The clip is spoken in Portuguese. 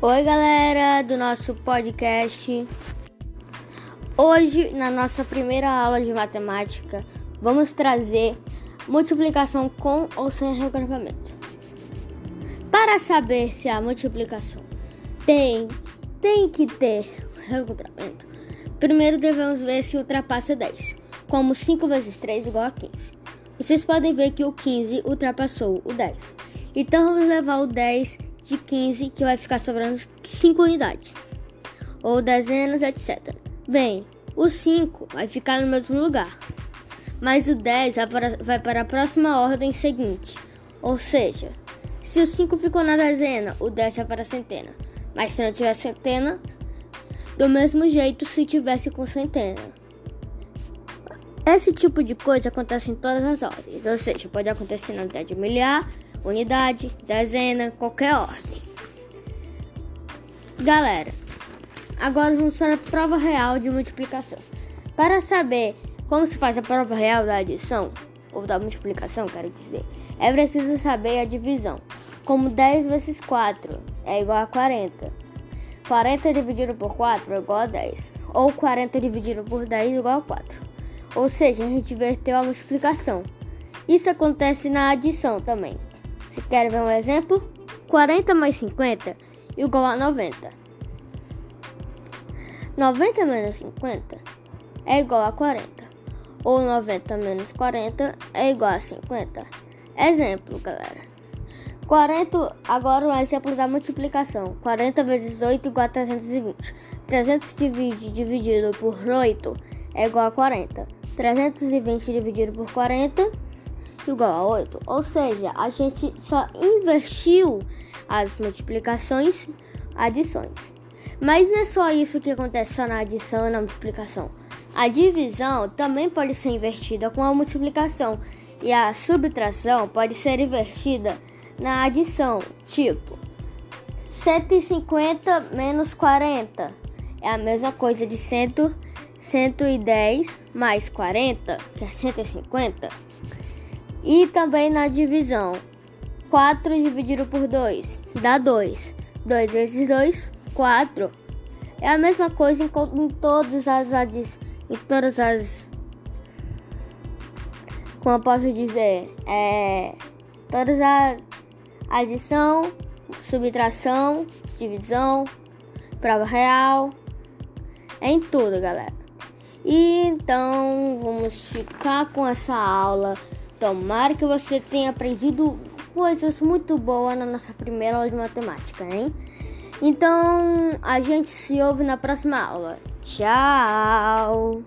Oi, galera do nosso podcast. Hoje, na nossa primeira aula de matemática, vamos trazer multiplicação com ou sem regrupamento. Para saber se a multiplicação tem, tem que ter regrupamento, primeiro devemos ver se ultrapassa 10, como 5 vezes 3 igual a 15. Vocês podem ver que o 15 ultrapassou o 10. Então vamos levar o 10 de 15 que vai ficar sobrando 5 unidades, ou dezenas, etc. Bem, o 5 vai ficar no mesmo lugar, mas o 10 vai para a próxima ordem seguinte, ou seja, se o 5 ficou na dezena, o 10 vai para a centena, mas se não tiver centena, do mesmo jeito se tivesse com centena. Esse tipo de coisa acontece em todas as ordens, ou seja, pode acontecer na unidade milhar, unidade, dezena, qualquer ordem. Galera, agora vamos para a prova real de multiplicação. Para saber como se faz a prova real da adição, ou da multiplicação, quero dizer, é preciso saber a divisão. Como 10 vezes 4 é igual a 40. 40 dividido por 4 é igual a 10. Ou 40 dividido por 10 é igual a 4. Ou seja, a gente inverteu a multiplicação. Isso acontece na adição também. Quer ver um exemplo? 40 mais 50 igual a 90. 90 menos 50 é igual a 40. Ou 90 menos 40 é igual a 50. Exemplo, galera. 40, agora um exemplo da multiplicação. 40 vezes 8 igual a 320. 300 divide, dividido por 8 é igual a 40. 320 dividido por 40 igual a 8. Ou seja, a gente só invertiu as multiplicações, adições. Mas não é só isso que acontece só na adição e na multiplicação. A divisão também pode ser invertida com a multiplicação e a subtração pode ser invertida na adição, tipo 150 menos 40 é a mesma coisa de 100, 110 mais 40, que é 150. E também na divisão, 4 dividido por 2 dá 2. 2 vezes 2, 4. É a mesma coisa em, em todas as em todas as como eu posso dizer, é todas as adição, subtração, divisão, prova real, é em tudo, galera. E então vamos ficar com essa aula. Tomara que você tenha aprendido coisas muito boas na nossa primeira aula de matemática, hein? Então a gente se ouve na próxima aula. Tchau!